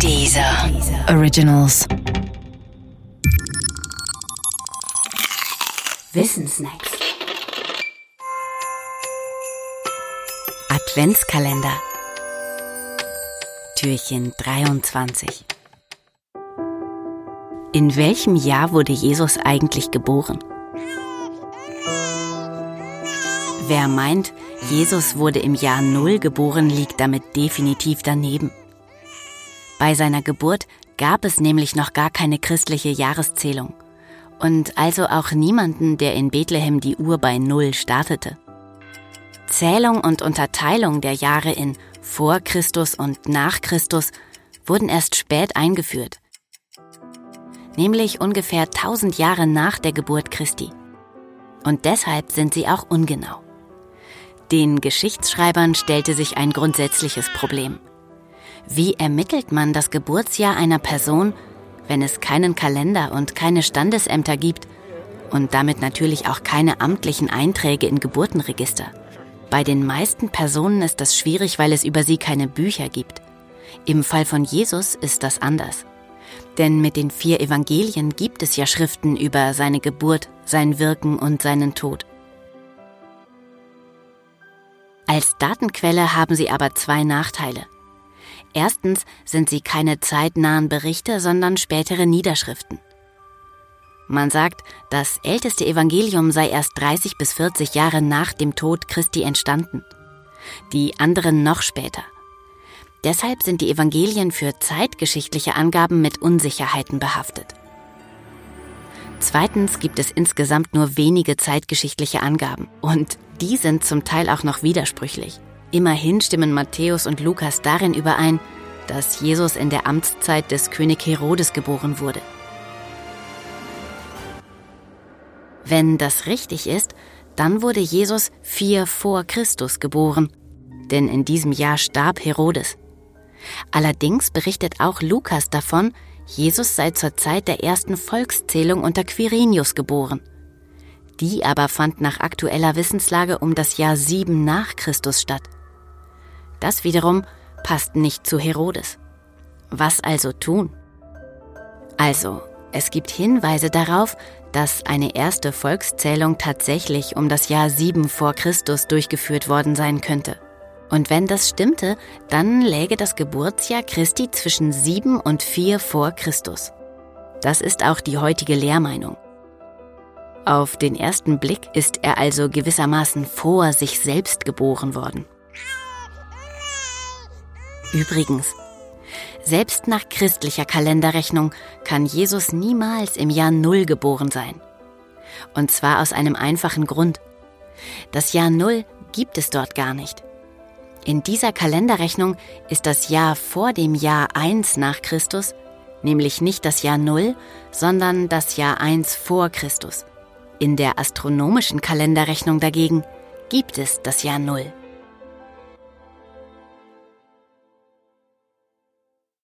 Dieser Originals. Wissensnacks. Adventskalender. Türchen 23. In welchem Jahr wurde Jesus eigentlich geboren? Wer meint, Jesus wurde im Jahr Null geboren, liegt damit definitiv daneben. Bei seiner Geburt gab es nämlich noch gar keine christliche Jahreszählung und also auch niemanden, der in Bethlehem die Uhr bei Null startete. Zählung und Unterteilung der Jahre in vor Christus und nach Christus wurden erst spät eingeführt, nämlich ungefähr 1000 Jahre nach der Geburt Christi. Und deshalb sind sie auch ungenau. Den Geschichtsschreibern stellte sich ein grundsätzliches Problem. Wie ermittelt man das Geburtsjahr einer Person, wenn es keinen Kalender und keine Standesämter gibt und damit natürlich auch keine amtlichen Einträge in Geburtenregister? Bei den meisten Personen ist das schwierig, weil es über sie keine Bücher gibt. Im Fall von Jesus ist das anders. Denn mit den vier Evangelien gibt es ja Schriften über seine Geburt, sein Wirken und seinen Tod. Als Datenquelle haben sie aber zwei Nachteile. Erstens sind sie keine zeitnahen Berichte, sondern spätere Niederschriften. Man sagt, das älteste Evangelium sei erst 30 bis 40 Jahre nach dem Tod Christi entstanden. Die anderen noch später. Deshalb sind die Evangelien für zeitgeschichtliche Angaben mit Unsicherheiten behaftet. Zweitens gibt es insgesamt nur wenige zeitgeschichtliche Angaben und die sind zum Teil auch noch widersprüchlich. Immerhin stimmen Matthäus und Lukas darin überein, dass Jesus in der Amtszeit des König Herodes geboren wurde. Wenn das richtig ist, dann wurde Jesus vier vor Christus geboren, denn in diesem Jahr starb Herodes. Allerdings berichtet auch Lukas davon, Jesus sei zur Zeit der ersten Volkszählung unter Quirinius geboren. Die aber fand nach aktueller Wissenslage um das Jahr 7 nach Christus statt. Das wiederum passt nicht zu Herodes. Was also tun? Also, es gibt Hinweise darauf, dass eine erste Volkszählung tatsächlich um das Jahr 7 vor Christus durchgeführt worden sein könnte. Und wenn das stimmte, dann läge das Geburtsjahr Christi zwischen 7 und 4 vor Christus. Das ist auch die heutige Lehrmeinung. Auf den ersten Blick ist er also gewissermaßen vor sich selbst geboren worden. Übrigens, selbst nach christlicher Kalenderrechnung kann Jesus niemals im Jahr Null geboren sein. Und zwar aus einem einfachen Grund. Das Jahr Null gibt es dort gar nicht. In dieser Kalenderrechnung ist das Jahr vor dem Jahr 1 nach Christus, nämlich nicht das Jahr Null, sondern das Jahr 1 vor Christus. In der astronomischen Kalenderrechnung dagegen gibt es das Jahr Null.